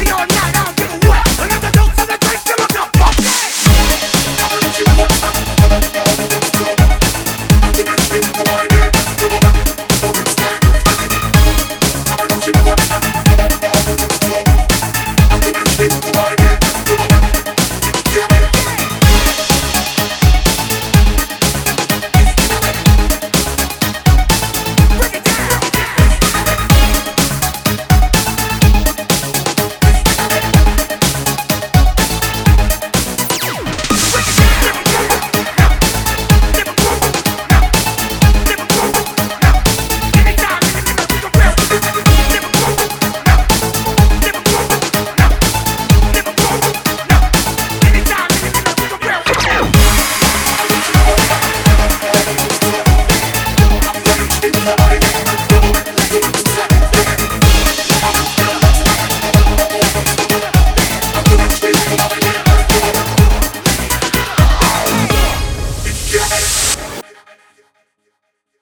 Party all night.